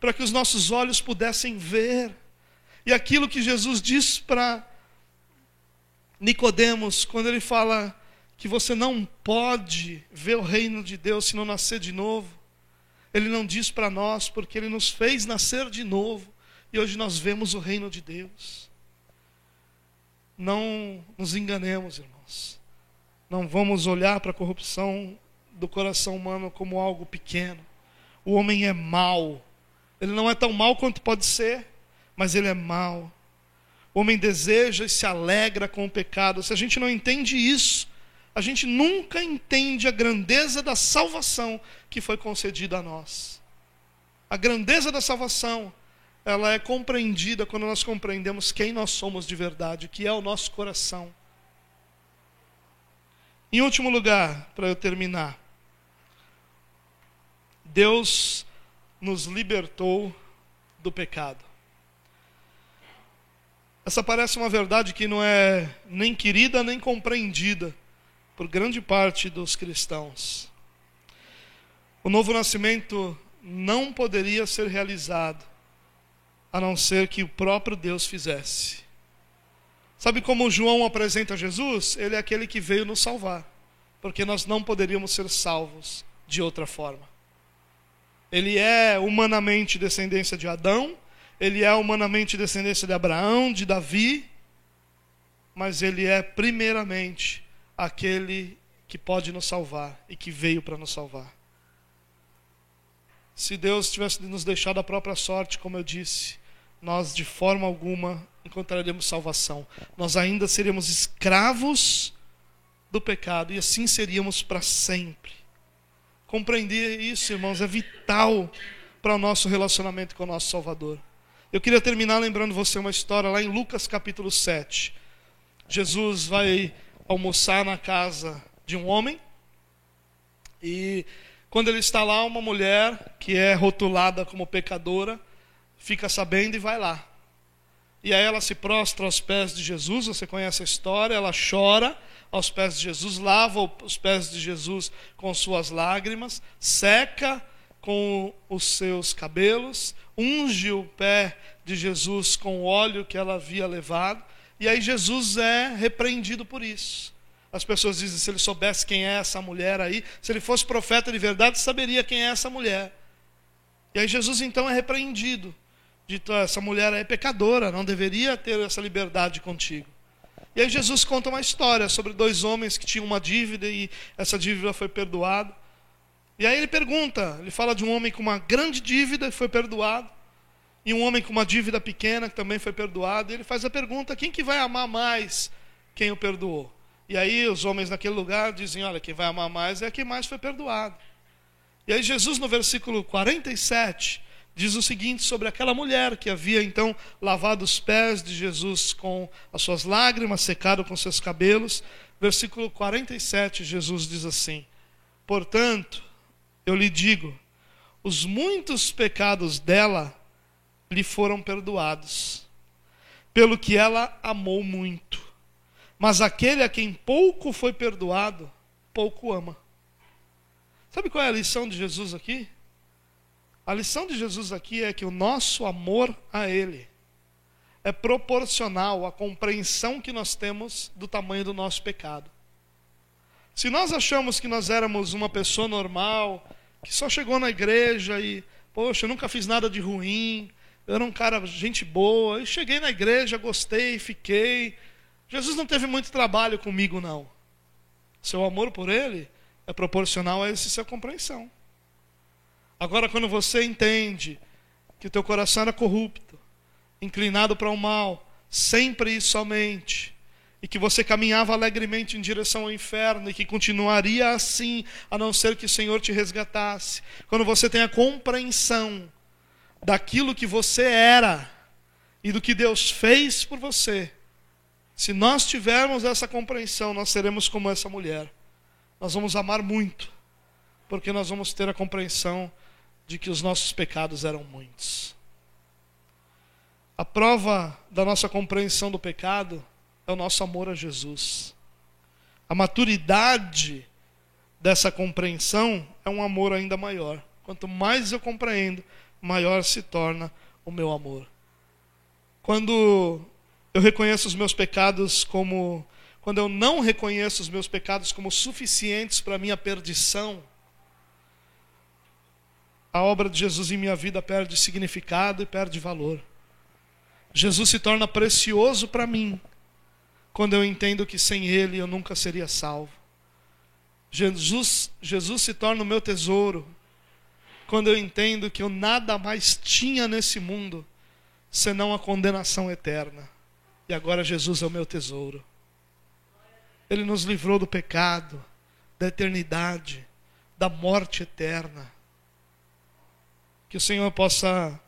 para que os nossos olhos pudessem ver. E aquilo que Jesus diz para Nicodemos, quando ele fala que você não pode ver o reino de Deus se não nascer de novo, ele não diz para nós porque ele nos fez nascer de novo e hoje nós vemos o reino de Deus. Não nos enganemos, irmãos. Não vamos olhar para a corrupção do coração humano como algo pequeno. O homem é mau, ele não é tão mau quanto pode ser, mas ele é mau. O homem deseja e se alegra com o pecado. Se a gente não entende isso, a gente nunca entende a grandeza da salvação que foi concedida a nós. A grandeza da salvação, ela é compreendida quando nós compreendemos quem nós somos de verdade, que é o nosso coração. Em último lugar, para eu terminar, Deus nos libertou do pecado. Essa parece uma verdade que não é nem querida nem compreendida por grande parte dos cristãos. O novo nascimento não poderia ser realizado a não ser que o próprio Deus fizesse. Sabe como João apresenta Jesus? Ele é aquele que veio nos salvar, porque nós não poderíamos ser salvos de outra forma. Ele é humanamente descendência de Adão, ele é humanamente descendência de Abraão, de Davi, mas ele é primeiramente aquele que pode nos salvar e que veio para nos salvar. Se Deus tivesse nos deixado a própria sorte, como eu disse, nós de forma alguma encontraremos salvação. Nós ainda seremos escravos do pecado e assim seríamos para sempre. Compreender isso, irmãos, é vital para o nosso relacionamento com o nosso Salvador. Eu queria terminar lembrando você uma história lá em Lucas capítulo 7. Jesus vai almoçar na casa de um homem e quando ele está lá, uma mulher que é rotulada como pecadora fica sabendo e vai lá. E aí ela se prostra aos pés de Jesus, você conhece a história, ela chora aos pés de Jesus, lava os pés de Jesus com suas lágrimas, seca com os seus cabelos, unge o pé de Jesus com o óleo que ela havia levado, e aí Jesus é repreendido por isso. As pessoas dizem: se ele soubesse quem é essa mulher aí, se ele fosse profeta de verdade, saberia quem é essa mulher. E aí Jesus então é repreendido. Dito, essa mulher é pecadora, não deveria ter essa liberdade contigo. E aí Jesus conta uma história sobre dois homens que tinham uma dívida e essa dívida foi perdoada. E aí ele pergunta, ele fala de um homem com uma grande dívida que foi perdoado, e um homem com uma dívida pequena que também foi perdoado. E ele faz a pergunta: quem que vai amar mais quem o perdoou? E aí os homens naquele lugar dizem: olha, quem vai amar mais é quem mais foi perdoado. E aí Jesus no versículo 47 diz o seguinte sobre aquela mulher que havia então lavado os pés de Jesus com as suas lágrimas, secado com seus cabelos. Versículo 47, Jesus diz assim: Portanto, eu lhe digo, os muitos pecados dela lhe foram perdoados, pelo que ela amou muito. Mas aquele a quem pouco foi perdoado, pouco ama. Sabe qual é a lição de Jesus aqui? A lição de Jesus aqui é que o nosso amor a Ele é proporcional à compreensão que nós temos do tamanho do nosso pecado. Se nós achamos que nós éramos uma pessoa normal, que só chegou na igreja e, poxa, eu nunca fiz nada de ruim, eu era um cara, gente boa, eu cheguei na igreja, gostei, fiquei. Jesus não teve muito trabalho comigo, não. Seu amor por Ele é proporcional a essa compreensão. Agora, quando você entende que o teu coração era corrupto, inclinado para o mal, sempre e somente, e que você caminhava alegremente em direção ao inferno e que continuaria assim, a não ser que o Senhor te resgatasse. Quando você tem a compreensão daquilo que você era e do que Deus fez por você, se nós tivermos essa compreensão, nós seremos como essa mulher. Nós vamos amar muito, porque nós vamos ter a compreensão de que os nossos pecados eram muitos. A prova da nossa compreensão do pecado é o nosso amor a Jesus. A maturidade dessa compreensão é um amor ainda maior. Quanto mais eu compreendo, maior se torna o meu amor. Quando eu reconheço os meus pecados como. Quando eu não reconheço os meus pecados como suficientes para a minha perdição, a obra de Jesus em minha vida perde significado e perde valor. Jesus se torna precioso para mim quando eu entendo que sem Ele eu nunca seria salvo. Jesus, Jesus se torna o meu tesouro quando eu entendo que eu nada mais tinha nesse mundo senão a condenação eterna. E agora Jesus é o meu tesouro. Ele nos livrou do pecado, da eternidade, da morte eterna. Que o Senhor possa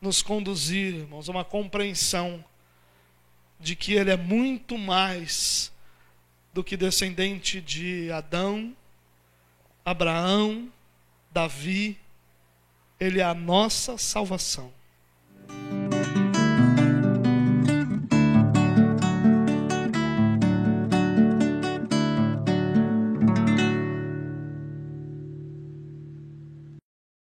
nos conduzir, irmãos, a uma compreensão de que Ele é muito mais do que descendente de Adão, Abraão, Davi. Ele é a nossa salvação.